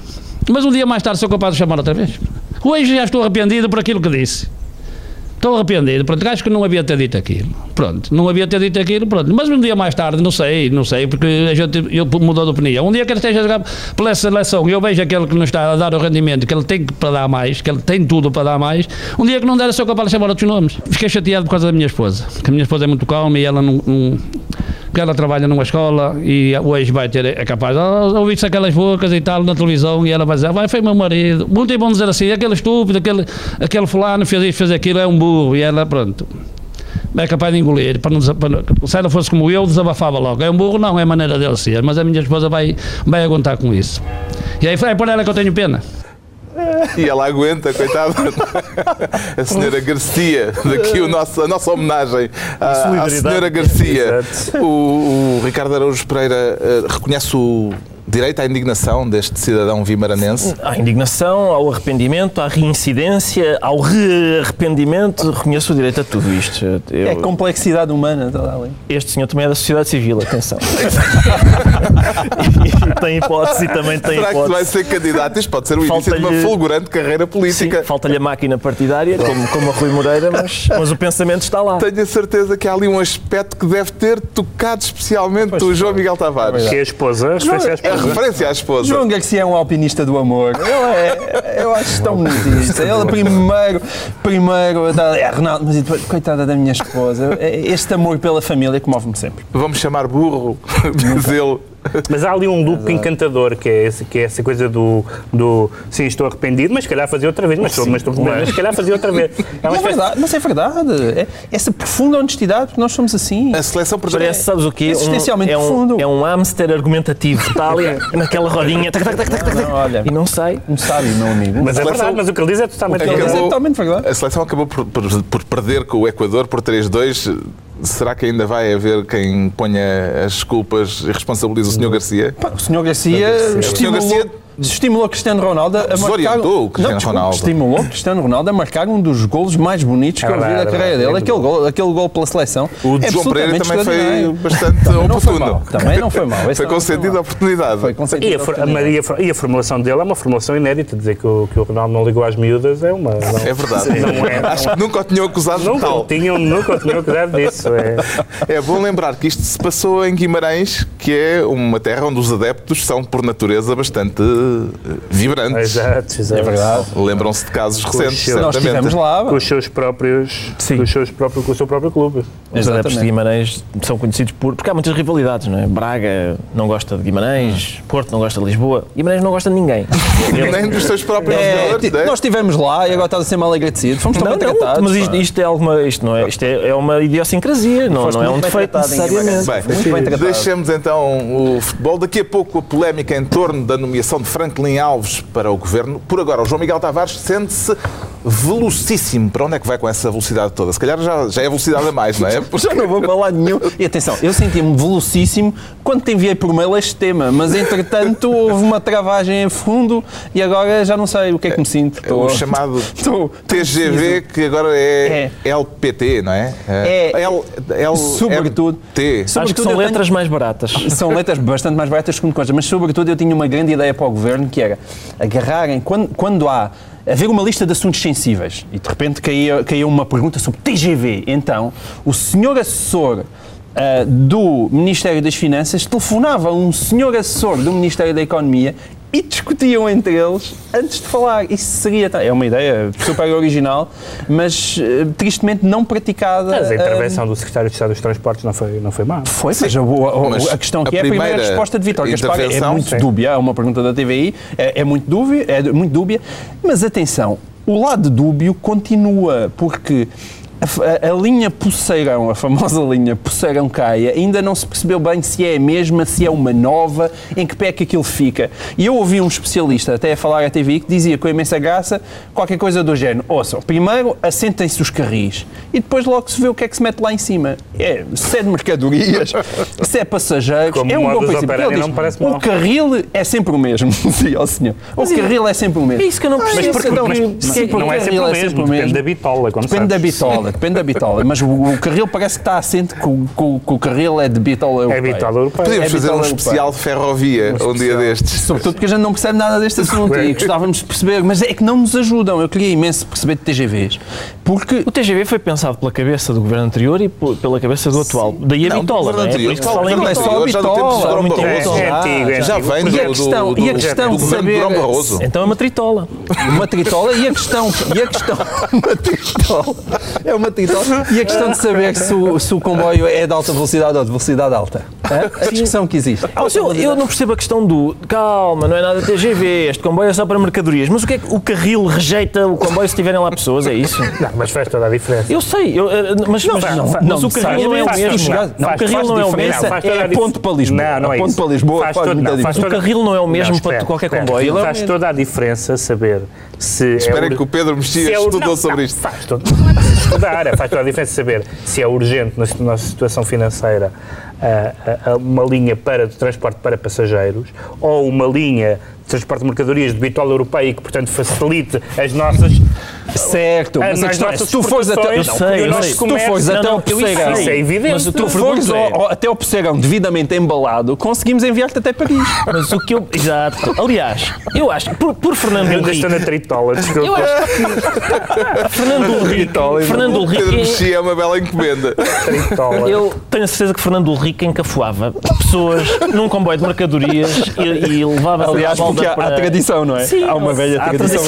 Mas um dia mais tarde sou capaz de chamar outra vez. Hoje já estou arrependido por aquilo que disse. Estou arrependido, pronto, acho que não havia ter dito aquilo. Pronto, não havia ter dito aquilo, pronto. Mas um dia mais tarde, não sei, não sei, porque a gente eu mudou de opinião. Um dia que ele esteja a jogar pela seleção e eu vejo aquele que não está a dar o rendimento, que ele tem para dar mais, que ele tem tudo para dar mais, um dia que não der, sou capaz de chamar outros nomes. Fiquei chateado por causa da minha esposa, que a minha esposa é muito calma e ela não, não que ela trabalha numa escola e hoje vai ter, é capaz, ouvir-se aquelas bocas e tal na televisão e ela vai dizer, vai, foi meu marido. Muito bom dizer assim, aquele estúpido, aquele, aquele fulano fez isto, fez aquilo, é um burro. E ela, pronto, é capaz de engolir. Para não, para, se ela fosse como eu, desabafava logo. É um burro, não, é maneira dele ser. Mas a minha esposa vai, vai aguentar com isso. E aí é por ela que eu tenho pena. E ela aguenta, coitada. A senhora Garcia, daqui o nosso, a nossa homenagem à, à senhora Garcia. O, o Ricardo Araújo Pereira uh, reconhece o direito à indignação deste cidadão vimaranense? À indignação, ao arrependimento, à reincidência, ao re-arrependimento, reconheço o direito a tudo isto. Eu, é complexidade humana. Este senhor também é da sociedade civil, atenção. *laughs* e, *laughs* tem hipótese e também tem Será hipótese. que vai ser candidato? Isto pode ser o início de uma fulgurante carreira política. Falta-lhe a máquina partidária, como, como a Rui Moreira, mas, mas o pensamento está lá. Tenho a certeza que há ali um aspecto que deve ter tocado especialmente pois o João Miguel Tavares. Que é a esposa, a esposa referência à esposa. João Garcia é um alpinista do amor. Ele é, eu acho tão bonito. *laughs* Ele primeiro, primeiro, é, Ronaldo, mas depois, coitada da minha esposa, este amor pela família comove-me sempre. Vamos chamar burro, *laughs* diz ele. Mas há ali um loop Exato. encantador, que é, esse, que é essa coisa do, do sim, estou arrependido, mas se calhar fazia outra vez, mas, estou, mas, estou, mas se calhar fazia outra vez. É mas, é verdade, mas é verdade. É essa profunda honestidade, porque nós somos assim. A seleção Parece, sabes o quê? Existencialmente um, é profundo. Um, é um hamster argumentativo. Está ali *laughs* naquela rodinha tac, tac, tac, tac, tac, olha, e não sai. Não sabe, meu amigo. Mas é verdade, mas o que ele diz é totalmente, acabou, é totalmente verdade. A seleção acabou por, por, por perder com o Equador por 3-2 será que ainda vai haver quem ponha as culpas e responsabilize o Sr. Garcia? o Sr. Garcia, o Sr. Garcia estimulou Cristiano Ronaldo a marcar. o Cristiano não, Ronaldo. Estimulou Cristiano Ronaldo a marcar um dos golos mais bonitos que é eu vi da carreira dele. Aquele gol, aquele gol pela seleção. O de é João Pereira também foi bastante também oportuno. Também não foi mal. foi concedida a oportunidade. Foi concedida a, a, e a formulação dele é uma formulação inédita. Dizer que o, que o Ronaldo não ligou às miúdas é uma. Não, é verdade. Não é, Acho que nunca o tinham acusado nunca de tal. Tinham, nunca o tinham acusado disso. É. é bom lembrar que isto se passou em Guimarães, que é uma terra onde os adeptos são, por natureza, bastante vibrantes. Exato, exato. É verdade. Lembram-se de casos recentes, seus, Nós estivemos lá. Com os seus próprios... Sim. Com, os seus próprios, com o seu próprio clube. Os adeptos de Guimarães são conhecidos por... Porque há muitas rivalidades, não é? Braga não gosta de Guimarães, Porto não gosta de Lisboa, Guimarães não gosta de ninguém. *laughs* Nem dos seus próprios é, jogadores, é? Nós estivemos lá e agora estás a ser mal agradecido. Fomos tão não, tratados. Mas isto, isto, é alguma... Isto, não é, isto é, é uma idiosincrasia, não, não é um defeito necessariamente. Bem, muito bem deixemos então o futebol. Daqui a pouco a polémica em torno da nomeação de Franklin Alves para o Governo. Por agora, o João Miguel Tavares sente-se velocíssimo. Para onde é que vai com essa velocidade toda? Se calhar já, já é velocidade a mais, não é? Porque... *laughs* já não vou para lá nenhum. E atenção, eu senti-me velocíssimo quando te enviei por mail este tema, mas entretanto houve uma travagem a fundo e agora já não sei o que é que me sinto. Estou... É o chamado *laughs* Estou... TGV, que agora é, é, LPT, não é? É. é L, L, sobretudo. T. Acho que são letras tenho... mais baratas. *laughs* São letras bastante mais baratas que coisa, mas sobretudo eu tinha uma grande ideia para o Governo que era agarrarem, quando, quando há haver uma lista de assuntos sensíveis e de repente caía, caía uma pergunta sobre TGV, então o senhor assessor Uh, do Ministério das Finanças telefonava a um senhor assessor do Ministério da Economia e discutiam entre eles antes de falar. Isso seria. É uma ideia super original, mas uh, tristemente não praticada. Mas a intervenção uh, do Secretário de Estado dos Transportes não foi, não foi má. Foi, mas, a, a, mas a questão aqui é a primeira resposta de Vitor Gaspar é muito sim. dúbia. É uma pergunta da TVI, é, é, muito dúbia, é muito dúbia, mas atenção, o lado dúbio continua, porque a, a, linha Poceirão, a famosa linha Poceirão Caia, ainda não se percebeu bem se é a mesma, se é uma nova, em que pé é que aquilo fica. E eu ouvi um especialista até a falar à TV que dizia com imensa graça qualquer coisa do género. Ouçam, primeiro assentem-se os carris e depois logo se vê o que é que se mete lá em cima. É, se é de mercadorias, *laughs* se é passageiros, Como é um bom princípio. Diz, o carril é sempre o mesmo, *laughs* dizia ao senhor. O mas carril é sempre o mesmo. É isso que eu não percebo. Mas, porque, mas, mas, não é sempre o mesmo, depende da bitola. Depende sabes. da bitola depende da bitola. Mas o, o, carril parece que está assente que o, que, que o carril é de bitola europeia. É bitola europeia. Podíamos é fazer um especial de ferrovia um, um dia destes. Sobretudo porque a gente não percebe nada deste assunto e *laughs* gostávamos de perceber, mas é que não nos ajudam. Eu queria imenso perceber de TGVs. Porque o TGV foi pensado pela cabeça do governo anterior e pela cabeça do atual. Daí a bitola. Não, anterior, é? Fala em só bitola. muito é Já vem do, e a questão, do, e a questão de saber... Então é uma tritola. Uma tritola e a questão... E a questão... *laughs* Uma tritola. É uma E a questão de saber se o, se o comboio é de alta velocidade ou de velocidade alta. A discussão que existe. Ah, eu, eu, não percebo a questão do calma, não é nada TGV, este comboio é só para mercadorias. Mas o que é que o carril rejeita o comboio se tiverem lá pessoas? É isso? *laughs* Não, mas faz toda a diferença. Eu sei, eu, eh, mas, não, mas, não, mas não, o carril não é o mesmo. Não, o carril não é o mesmo. É ponto para Lisboa. Não, não é ponto para Lisboa faz, todo, não, faz O carril não é o mesmo para qualquer comboio. Faz toda a diferença saber se. Esperem que o Pedro Mexia estudou sobre isto. Faz todo, faz toda a diferença saber se é urgente na nossa situação financeira uma linha para de transporte para passageiros ou uma linha transporte de mercadorias de bitola europeia e que, portanto, facilite as nossas. Certo, mas a questão é, se tu fores até, eu sei, eu sei. Se tu fores até o Pessegão, isso é evidente. Mas se tu fores até o Pessegão devidamente embalado, conseguimos enviar-te até Paris. Mas o que eu. Exato. Aliás, eu acho que por, por Fernando Henrique. Eu estou na tritola, desculpa. Eu acho que. Fernando Henrique. Fernando Henrique. Pedro Mexia é uma bela encomenda. Tritola. Eu tenho a certeza que Fernando Henrique encafuava pessoas num comboio de mercadorias e, e levava Aliás, porque há, para... há tradição, não é? Sim, há uma velha tradição,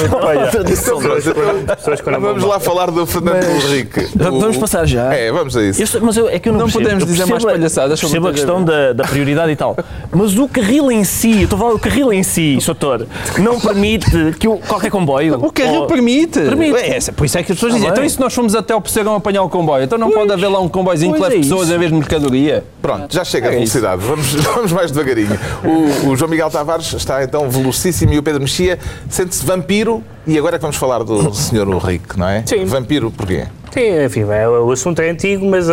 tradição, tradição Vamos lá falar do Fernando mas, Henrique. Vamos passar já. É, vamos a isso. Eu, mas eu, é que eu não, não percebo. podemos dizer mais palhaçadas sobre a questão da, da, prioridade e tal. Mas o carril em si, eu estou a falar o carril em si, doutor, não permite que o, qualquer comboio. O carril ou, permite. Permite. É, por isso é que as pessoas ah, dizem, então e se nós fomos até o Pessegão apanhar o comboio? Então não pois, pode haver lá um comboiozinho que leve é pessoas em vez de mercadoria? Pronto, já chega é a velocidade. Vamos, *laughs* vamos mais devagarinho. O, o João Miguel Tavares está então velocíssimo e o Pedro Mexia sente-se vampiro. E agora é que vamos falar do Sr. Rico, não é? Sim. Vampiro porquê? Sim, enfim, é, o assunto é antigo, mas, uh,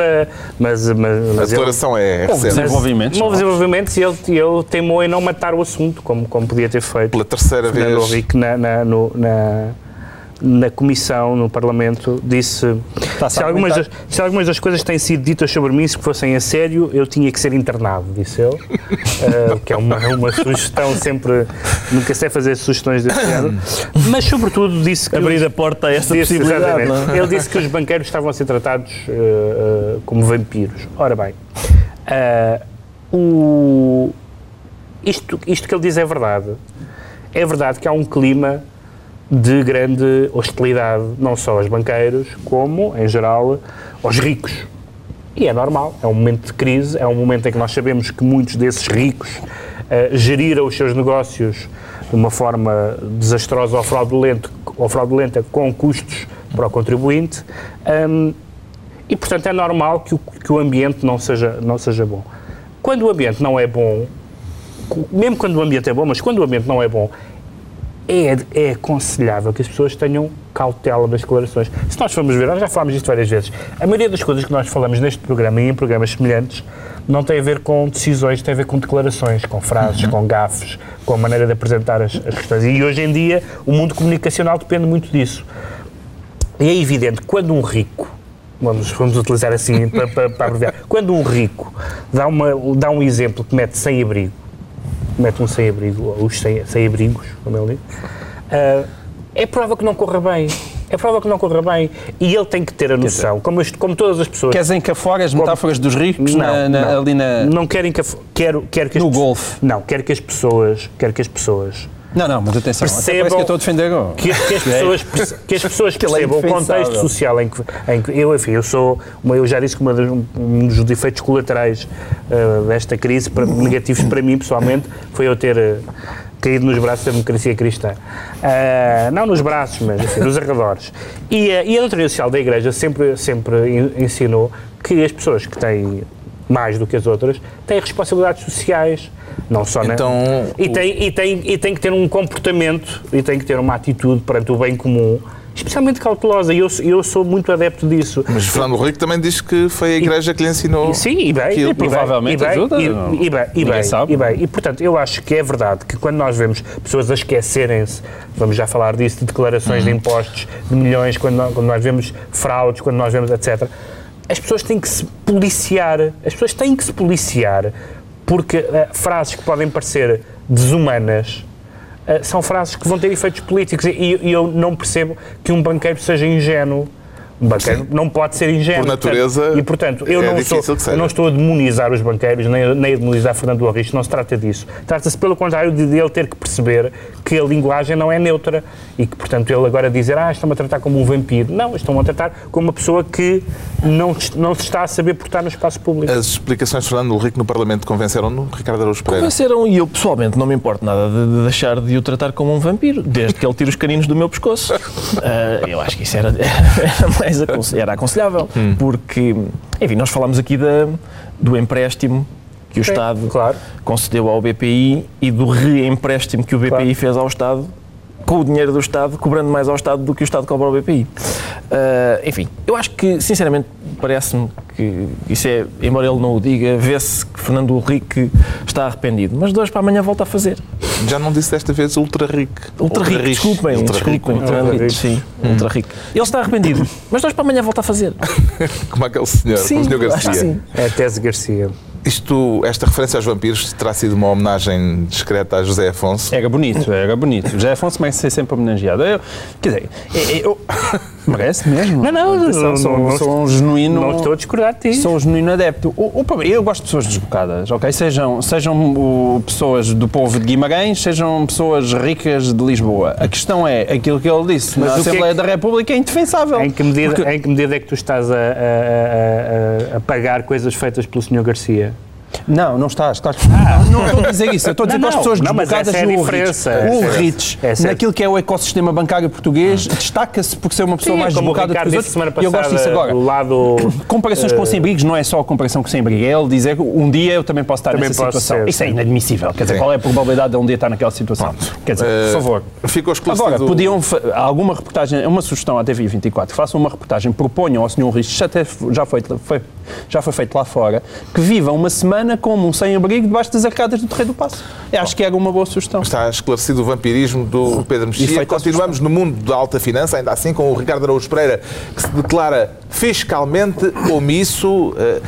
mas, mas, mas a declaração é recente. Desenvolvimentos. Houve desenvolvimentos e ele, ele teimou em não matar o assunto, como, como podia ter feito. Pela terceira Fernando vez. Rico na, na, no, na na Comissão, no Parlamento, disse se algumas, das, se algumas das coisas têm sido ditas sobre mim, se fossem a sério, eu tinha que ser internado, disse ele, uh, *laughs* que é uma, uma sugestão sempre, nunca sei fazer sugestões desse género, mas sobretudo disse que... Abrir a porta a essa disse, possibilidade. É? Ele disse que os banqueiros estavam a ser tratados uh, uh, como vampiros. Ora bem, o, isto, isto que ele diz é verdade. É verdade que há um clima de grande hostilidade, não só aos banqueiros, como, em geral, aos ricos. E é normal, é um momento de crise, é um momento em que nós sabemos que muitos desses ricos uh, geriram os seus negócios de uma forma desastrosa ou, fraudulento, ou fraudulenta, com custos para o contribuinte, um, e portanto é normal que o, que o ambiente não seja, não seja bom. Quando o ambiente não é bom, mesmo quando o ambiente é bom, mas quando o ambiente não é bom, é, é aconselhável que as pessoas tenham cautela das declarações. Se nós formos ver, nós já falámos disto várias vezes, a maioria das coisas que nós falamos neste programa e em programas semelhantes não tem a ver com decisões, tem a ver com declarações, com frases, uhum. com gafes, com a maneira de apresentar as, as questões. E hoje em dia o mundo comunicacional depende muito disso. E é evidente quando um rico vamos, vamos utilizar assim para, para, para abreviar. Quando um rico dá, uma, dá um exemplo que mete sem abrigo mete um sem-abrigo, ou os sem-abrigos, como ele diz, uh, é prova que não corra bem. É prova que não corra bem. E ele tem que ter a noção, como, como todas as pessoas. Queres encafar as metáforas como, dos ricos não, na, na, não, ali na. Não quero encafoar. Quero, quero que no golfe. Não, quero que as pessoas. Quero que as pessoas não, não, mas atenção, percebam que eu estou a defender agora. Que, que, as *laughs* pessoas, que as pessoas é percebam o contexto social em que, em que, eu, enfim, eu sou, eu já disse que uma dos, um dos efeitos colaterais uh, desta crise, para, negativos para mim pessoalmente, foi eu ter uh, caído nos braços da democracia cristã. Uh, não nos braços, mas nos arredores. E, e a doutrina social da Igreja sempre, sempre ensinou que as pessoas que têm mais do que as outras têm responsabilidades sociais não só então, na... e, tem, e, tem, e tem que ter um comportamento e tem que ter uma atitude perante o bem comum especialmente cautelosa, e eu, eu sou muito adepto disso. Mas Fernando Rico também diz que foi a Igreja e, que lhe ensinou. Sim, e bem, e provavelmente e bem, ajuda. E, e, bem, e, bem, sabe. e bem, e portanto, eu acho que é verdade que quando nós vemos pessoas a esquecerem-se, vamos já falar disso, de declarações uhum. de impostos de milhões, quando nós, quando nós vemos fraudes, quando nós vemos etc., as pessoas têm que se policiar, as pessoas têm que se policiar porque uh, frases que podem parecer desumanas uh, são frases que vão ter efeitos políticos. E, e, eu não percebo que um banqueiro seja ingênuo banqueiro Sim. não pode ser ingênuo. Por natureza. Portanto, e, portanto, eu, é não sou, eu não estou a demonizar os banqueiros, nem, nem a demonizar Fernando Arricho, não se trata disso. Trata-se, pelo contrário, de ele ter que perceber que a linguagem não é neutra e que, portanto, ele agora dizer, ah, estão-me a tratar como um vampiro. Não, estão a tratar como uma pessoa que não, não se está a saber portar no espaço público. As explicações de Fernando Henrique no Parlamento convenceram-no, Ricardo Araújo Pereira? Convenceram e eu, pessoalmente, não me importo nada de, de, deixar de o tratar como um vampiro, desde que ele tire os caninos do meu pescoço. Uh, *laughs* eu acho que isso era, *laughs* era mais era aconselhável, hum. porque, enfim, nós falamos aqui da, do empréstimo que o Estado claro. concedeu ao BPI e do reempréstimo que o BPI claro. fez ao Estado com o dinheiro do Estado, cobrando mais ao Estado do que o Estado cobra ao BPI. Uh, ah, enfim, eu acho que, sinceramente, parece-me que isso é, embora ele não o diga, vê-se que Fernando Henrique está arrependido. Mas de hoje para amanhã volta a fazer. Já não disse desta vez ultra rico. Ultra, rico, desculpem, ultra desculpem. Rico. Ultra rico. Sim, hum. ultra rico. Ele está arrependido, mas de hoje para amanhã volta a fazer. *laughs* Como aquele senhor, sim, o senhor Garcia. Sim. É a tese Garcia. Isto, esta referência aos vampiros terá sido uma homenagem discreta a José Afonso? Era bonito, era bonito. José Afonso merece ser sempre homenageado. Eu, quer dizer, eu, merece mesmo. Não, não, não, sou, sou, sou um genuíno. Não estou a discordar de ti. Sou um genuíno adepto. O, o, eu gosto de pessoas desbocadas, ok? Sejam, sejam o, pessoas do povo de Guimarães, sejam pessoas ricas de Lisboa. A questão é, aquilo que ele disse Mas na Assembleia é que, da República é indefensável. Em que, medida, porque... em que medida é que tu estás a, a, a, a pagar coisas feitas pelo Sr. Garcia? Não, não estás. estás... Ah. Não, não estou a dizer isso. Eu estou a dizer não, que as pessoas não, desbocadas é o Rich, o Rich é naquilo que é o ecossistema bancário português, ah. destaca-se por ser uma pessoa Sim, mais desbocada do que os outros. E eu gosto disso agora. Lado, *coughs* Comparações uh... com o Sem-Brigos não é só a comparação com o Sem-Brigo. É ele dizer que um dia eu também posso estar também nessa situação. Ser, isso é inadmissível. Quer dizer, qual é a probabilidade de um dia estar naquela situação? Pronto. Quer dizer, uh, por favor. Ficou Agora, podiam alguma reportagem, uma sugestão à TV24, façam uma reportagem, proponham ao Sr. Até já foi, foi, já foi feito lá fora, que viva uma semana como um sem abrigo debaixo das arcadas do Terreiro do Passo. Eu acho que era uma boa sugestão. Está esclarecido o vampirismo do Pedro Mexia. Continuamos no mundo da alta finança, ainda assim com o Ricardo Araújo Pereira, que se declara fiscalmente omisso. Eh,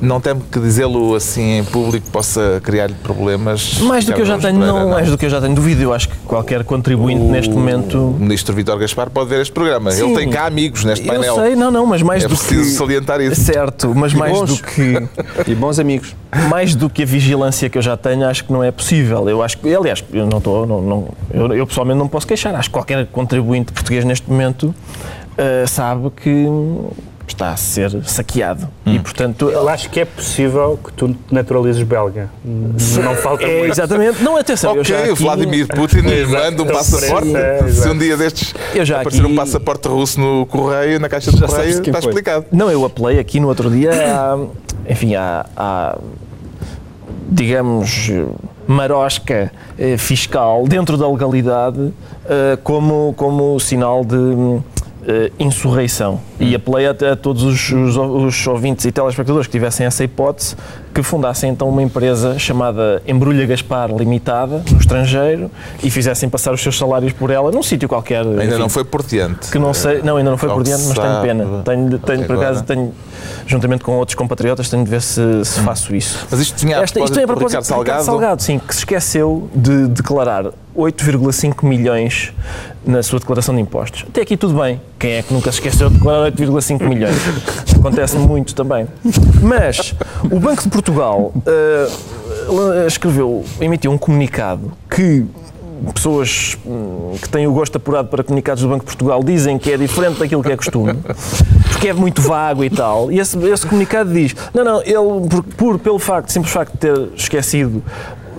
não temo que dizê-lo assim em público possa criar-lhe problemas. Mais do que eu já tenho, Pereira, não, não, mais do que eu já tenho duvido. Eu acho que qualquer contribuinte o, neste momento. O ministro Vítor Gaspar pode ver este programa. Sim, Ele tem cá amigos neste painel. Eu sei, não, não, mas mais é do que. É preciso salientar isso. Certo, mas mais do que. *laughs* e bons amigos. Mais do que a vigilância que eu já tenho, acho que não é possível. Eu acho que, aliás, eu não estou, não, não, eu, eu pessoalmente não posso queixar. Acho que qualquer contribuinte português neste momento uh, sabe que está a ser saqueado. Hum. E, portanto... Eu acho que é possível que tu naturalizes belga. Não falta *laughs* é, muito. Exatamente. Não, atenção. Ok, eu já aqui... Vladimir Putin *laughs* manda um passaporte. É, se um dia destes eu já aparecer aqui... um passaporte russo no correio, na caixa de correio, está foi. explicado. Não, eu apelei aqui no outro dia, a, enfim, à, digamos, marosca eh, fiscal dentro da legalidade eh, como, como sinal de uh, insurreição. E apelei a, a todos os, os, os, ouvintes e telespectadores que tivessem essa hipótese que fundassem então uma empresa chamada Embrulha Gaspar Limitada, no estrangeiro, e fizessem passar os seus salários por ela num sítio qualquer. Ainda enfim, não foi por diante. Que não sei, não, ainda não foi por diante, mas tenho pena. Tenho, tenho por acaso, tenho, juntamente com outros compatriotas, tenho de ver se, se hum. faço isso. Mas isto tinha Esta, isto é a propósito de Ricardo Salgado? Salgado, sim, que se esqueceu de declarar 8,5 milhões na sua declaração de impostos. Até aqui tudo bem. Quem é que nunca se esqueceu de declarar 8,5 milhões? *laughs* Acontece muito também. Mas o Banco de Portugal uh, escreveu, emitiu um comunicado que pessoas hum, que têm o gosto apurado para comunicados do Banco de Portugal dizem que é diferente daquilo que é costume, porque é muito vago e tal. E esse, esse comunicado diz: não, não, ele, por, por, pelo facto, simples facto de ter esquecido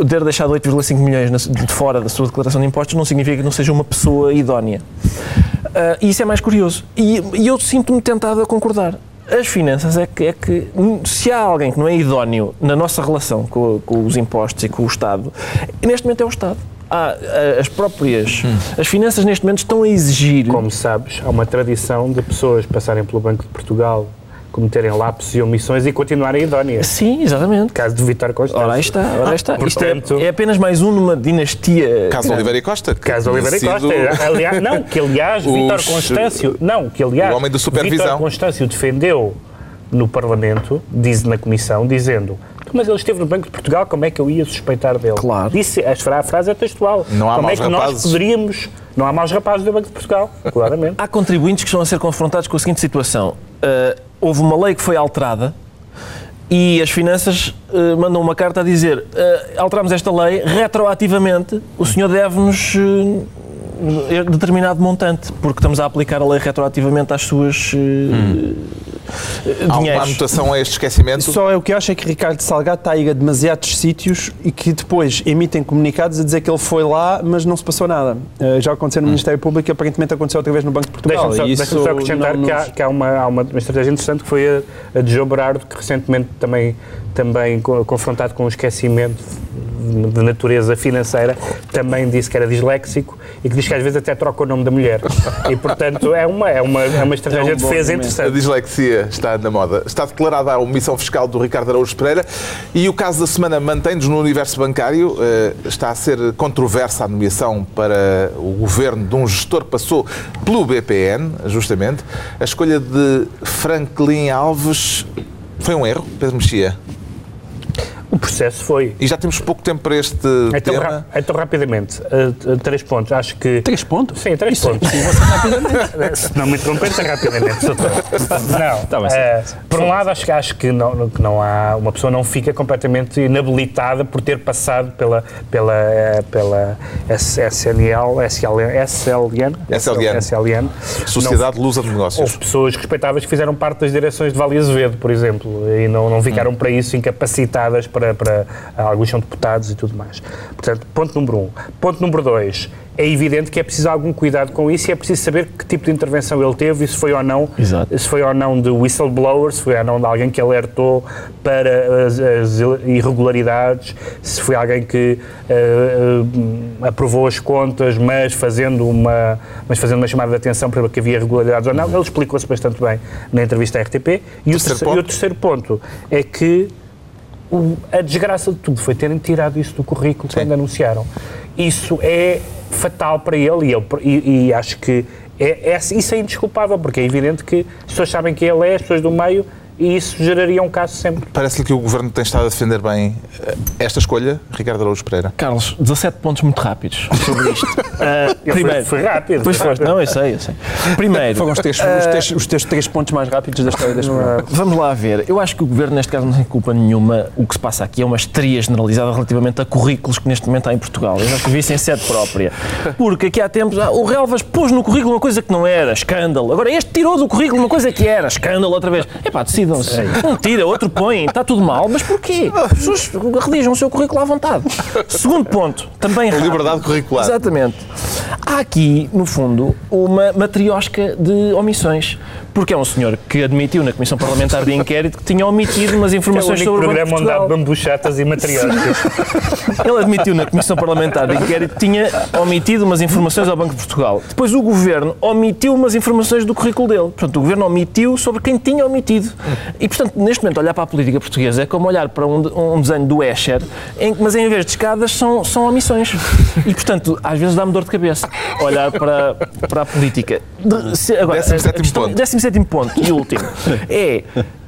ter deixado 8,5 milhões de fora da sua declaração de impostos não significa que não seja uma pessoa idónea. Uh, isso é mais curioso. E, e eu sinto-me tentado a concordar. As finanças é que, é que, se há alguém que não é idóneo na nossa relação com, com os impostos e com o Estado, neste momento é o Estado. Há, as próprias. Hum. As finanças neste momento estão a exigir. Como sabes, há uma tradição de pessoas passarem pelo Banco de Portugal cometerem lapsos e omissões e continuarem idóneas. Sim, exatamente. Caso de Vitor Costa. Ora, aí está, ora, aí está. Ah, Isto é, é, apenas mais um numa dinastia. Caso Oliveira e Costa. Caso Oliveira e Costa. Aliás, não, que aliás *laughs* Os... Vitor Constâncio. Não, que aliás. O homem da supervisão. Vitor Constâncio defendeu no Parlamento, diz na Comissão, dizendo mas ele esteve no Banco de Portugal, como é que eu ia suspeitar dele? Claro. Disse, a frase é textual. Não há como é que rapazes. nós poderíamos Não há maus rapazes do Banco de Portugal, claramente. *laughs* Há contribuintes que estão a ser confrontados com a seguinte situação. Uh, houve uma lei que foi alterada e as finanças uh, mandam uma carta a dizer uh, alteramos esta lei, retroativamente. O senhor deve-nos uh, determinado montante, porque estamos a aplicar a lei retroativamente às suas hum. Há uma anotação a este esquecimento? Só é o que eu acho é que Ricardo Salgado está a ir a demasiados sítios e que depois emitem comunicados a dizer que ele foi lá, mas não se passou nada. já aconteceu no hum. Ministério Público e aparentemente aconteceu outra vez no Banco de Portugal. Deixa-me só, deixa só acrescentar que, há, que há, uma, há uma estratégia interessante que foi a, a de João Berardo, que recentemente também também confrontado com o esquecimento de natureza financeira, também disse que era disléxico e que diz que às vezes até troca o nome da mulher. E, portanto, é uma, é uma, é uma estratégia é um de defesa interessante. A dislexia está na moda. Está declarada a omissão fiscal do Ricardo Araújo Pereira e o caso da semana mantém-nos no universo bancário. Eh, está a ser controversa a nomeação para o governo de um gestor que passou pelo BPN, justamente. A escolha de Franklin Alves foi um erro, Pedro Mexia? O processo foi. E já temos pouco tempo para este então, tema. Ra então, rapidamente, uh, três pontos. Acho que. Três pontos? Sim, três Isso pontos. É. *laughs* Se não me interromper, é rapidamente. não. Tá uh, por um lado, acho, acho que, não, que não há. Uma pessoa não fica completamente inabilitada por ter passado pela, pela, pela SNL, SLN, SLN, SLN, SLN. Sociedade não, Lusa de Negócios. Houve pessoas respeitáveis que fizeram parte das direções de Vale Azevedo, por exemplo, e não, não ficaram hum. para isso incapacitadas para para, para alguns são deputados e tudo mais. Portanto, ponto número um. Ponto número dois, é evidente que é preciso algum cuidado com isso e é preciso saber que tipo de intervenção ele teve e se foi ou não, Exato. se foi ou não de whistleblower, se foi ou não de alguém que alertou para as, as irregularidades, se foi alguém que uh, uh, aprovou as contas, mas fazendo uma, mas fazendo uma chamada de atenção para que havia irregularidades ou não. Ele explicou-se bastante bem na entrevista à RTP. E, o terceiro, e o terceiro ponto é que o, a desgraça de tudo foi terem tirado isso do currículo Sim. quando anunciaram. Isso é fatal para ele e, eu, e, e acho que é, é, isso é indesculpável, porque é evidente que as pessoas sabem que ele é, as pessoas do meio e isso geraria um caso sempre. Parece-lhe que o Governo tem estado a defender bem eh, esta escolha, Ricardo Araújo Pereira? Carlos, 17 pontos muito rápidos sobre isto. *laughs* uh, primeiro, foi, foi rápido. Pois foste, não, eu sei, eu sei. Primeiro... Foram os teus, uh, os, teus, os teus três pontos mais rápidos da história deste programa. Vamos lá ver. Eu acho que o Governo, neste caso, não tem culpa nenhuma. O que se passa aqui é uma histeria generalizada relativamente a currículos que neste momento há em Portugal. Eu já escrevi isso em sede própria. Porque aqui há tempos, ah, o Relvas pôs no currículo uma coisa que não era, escândalo. Agora este tirou do currículo uma coisa que era, escândalo outra vez. Epá, decidam-se. Um tira, outro põe, está tudo mal, mas porquê? As pessoas redigam o seu currículo à vontade. Segundo ponto, também rápido. Liberdade curricular. Exatamente. Há aqui, no fundo, uma matriosca de omissões. Porque é um senhor que admitiu na Comissão Parlamentar de Inquérito que tinha omitido umas informações é o sobre o programa onde há bambuchatas e matrioscas. Ele admitiu na Comissão Parlamentar de Inquérito que tinha omitido umas informações ao Banco de Portugal. Depois o Governo omitiu umas informações do currículo dele. Portanto, o Governo omitiu sobre quem tinha omitido. E, portanto, neste momento, olhar para a política portuguesa é como olhar para um, um desenho do Escher, em, mas em vez de escadas são, são omissões. E, portanto, às vezes dá-me dor de cabeça olhar para, para a política. De, se, agora, 17 ponto. 17 ponto e último é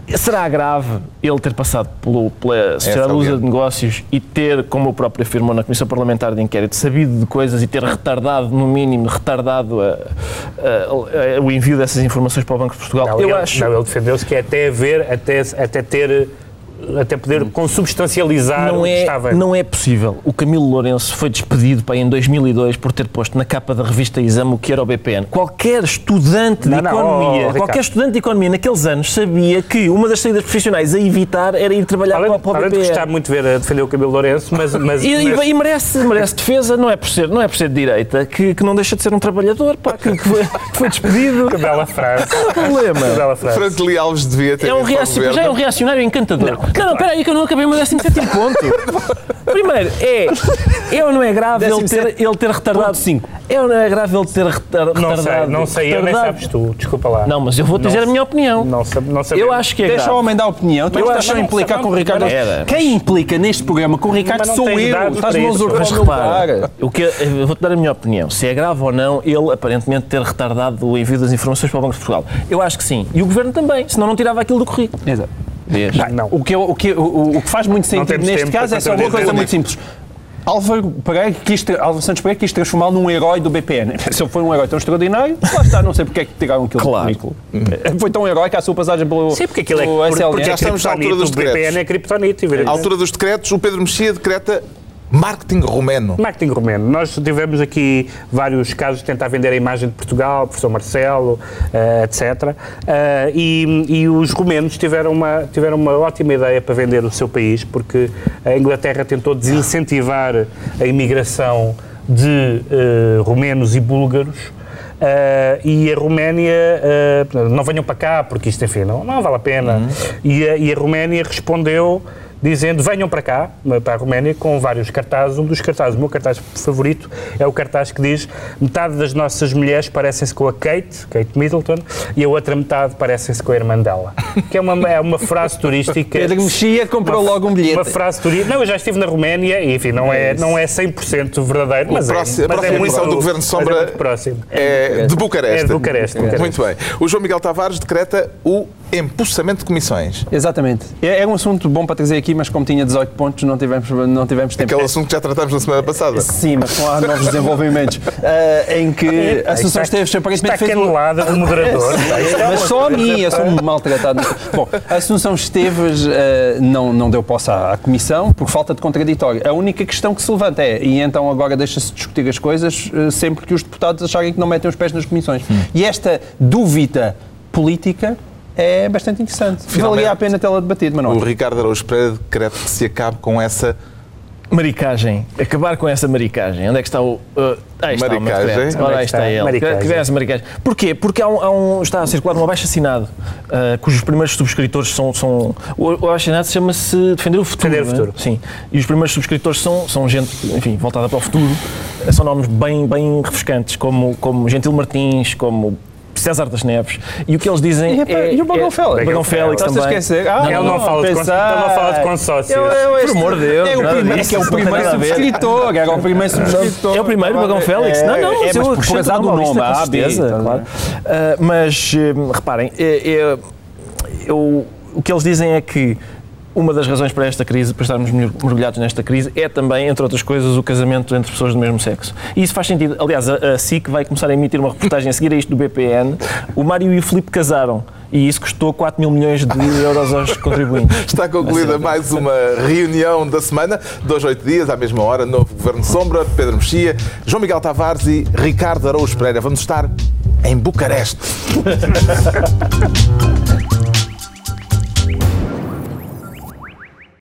Será grave ele ter passado pelo, pela Sociedade Lusa de Negócios e ter, como o próprio afirmou na Comissão Parlamentar de Inquérito, sabido de coisas e ter retardado, no mínimo, retardado a, a, a, o envio dessas informações para o Banco de Portugal? Não, Eu ele, acho... não, ele defendeu-se que é até haver, até, até ter até poder consubstancializar não o que é, estava. Não é possível. O Camilo Lourenço foi despedido para em 2002 por ter posto na capa da revista Exame o que era o BPN. Qualquer estudante não, de não, economia, oh, qualquer estudante de economia naqueles anos sabia que uma das saídas profissionais a evitar era ir trabalhar além, para, o BPN. Além de gostar muito de ver a defender o Camilo Lourenço, mas... *laughs* mas, e, mas... e, merece, merece defesa, não é por ser, não é por ser de direita, que, que não deixa de ser um trabalhador, pá, que, que, foi, que foi despedido. *laughs* Que bela frase. Não há problema. Que bela frase. Franklin Alves devia ter... É um reacionário, já é um reacionário encantador. Não, não, não espera aí que eu não acabei o meu 17 *laughs* ponto. Primeiro, é, ou não é grave ele ter, ele ter retardado 5? É ou não é grave ele ter retardado? Não sei, não sei, eu nem sabes tu, desculpa lá. Não, mas eu vou dizer a minha opinião. Não, não Eu acho que é Deixa grave. o homem dar a opinião, tu eu acho que implicar com o Ricardo. Era. Quem implica neste programa com o Ricardo sou eu. Estás-me a usurpar Mas repara, o que eu vou-te dar a minha opinião. Se é grave ou não ele aparentemente ter retardado o envio das informações para o Banco de Portugal. Eu acho que sim. E o Governo também, senão não tirava aquilo do currículo. Exato. Não, o, que, o, que, o, o que faz muito sentido neste caso é só uma coisa muito simples. Álvaro, Pereira quis, Álvaro Santos Pereira quis transformá-lo num herói do BPN. *laughs* Se ele foi um herói tão extraordinário, lá está, não sei porque é que tiraram aquilo claro. do currículo. Foi tão herói que a sua passagem pelo Sim, porque aquilo é, por, porque já estamos à altura dos decretos. O BPN é criptonite. À altura dos decretos, o Pedro Mexia decreta Marketing romeno. Marketing romeno. Nós tivemos aqui vários casos de tentar vender a imagem de Portugal, professor Marcelo, uh, eh, etc. Uh, eh, e, e, os romenos tiveram uma, tiveram uma ótima ideia para vender o seu país, porque a Inglaterra tentou desincentivar a imigração de uh, romenos e búlgaros. Uh, e a Roménia, uh, não venham para cá, porque isto, enfim, não, não vale a pena. Uhum. E, a, e a Roménia respondeu dizendo venham para cá, para a Roménia, com vários cartazes. Um dos cartazes, o meu cartaz favorito, é o cartaz que diz metade das nossas mulheres parecem-se com a Kate, Kate Middleton, e a outra metade parecem-se com a irmã dela. *laughs* Que é uma, é uma frase turística. Pedro Mexia comprou uma, logo um bilhete. Uma frase turística. Não, eu já estive na Roménia e, enfim, não é, não é 100% verdadeiro, mas, próximo, é, mas a próxima é missão do Governo Sombra é, próximo. é de Bucareste. É de Bucareste, Bucareste. Muito bem. O João Miguel Tavares decreta o empossamento de comissões. Exatamente. É, é, um assunto bom para trazer aqui, mas como tinha 18 pontos, não tivemos, não tivemos tempo. Aquele assunto que já tratámos na semana passada. Sim, mas com novos desenvolvimentos. Uh, em que a Associação Esteves aparentemente fez. Está do moderador. *laughs* mas só a mim, eu sou maltratado. Bom, a Assunção Esteves uh, não, não deu posse à, à Comissão por falta de contraditório. A única questão que se levanta é, e então agora deixa-se discutir as coisas uh, sempre que os deputados acharem que não metem os pés nas comissões. Hum. E esta dúvida política é bastante interessante. Finalmente, Valia a pena tê-la debatido, mas não. O Ricardo Araújo Pereira decreta que se acabe com essa Maricagem. Acabar com essa maricagem. Onde é que está o. Uh, aí está maricagem. O Ora, aí está ele. Maricagem. Que, que essa maricagem. Porquê? Porque há um, há um, está a circular um abaixo-assinado uh, cujos primeiros subscritores são. são o abaixo-assinado chama-se Defender o Futuro. Defender o Futuro. É? Sim. E os primeiros subscritores são, são gente, enfim, voltada para o futuro. São nomes bem, bem refrescantes, como, como Gentil Martins, como César das Neves. E o que eles dizem e, é. E o Bagão é, Félix. Bagão Félix também. Esquecer? Ah, ele, não, fala de, ele não fala de consórcios. Eu, eu, Por amor de Deus. É o primeiro, é, é o primeiro subscritor. É o primeiro subscritor. É o primeiro Bagão Félix? Não, não. É, mas por causa do nome. Com certeza, claro. Ah, mas, hum, reparem, eu, o que eles dizem é que uma das razões para esta crise, para estarmos mergulhados nesta crise, é também, entre outras coisas, o casamento entre pessoas do mesmo sexo. E isso faz sentido. Aliás, a, a SIC vai começar a emitir uma reportagem a seguir a isto do BPN. O Mário e o Filipe casaram e isso custou 4 mil milhões de euros aos *laughs* contribuintes. Está concluída mais uma reunião da semana, dois, oito dias, à mesma hora, novo Governo Sombra, Pedro Mexia, João Miguel Tavares e Ricardo Araújo Pereira. Vamos estar em Bucareste. *laughs*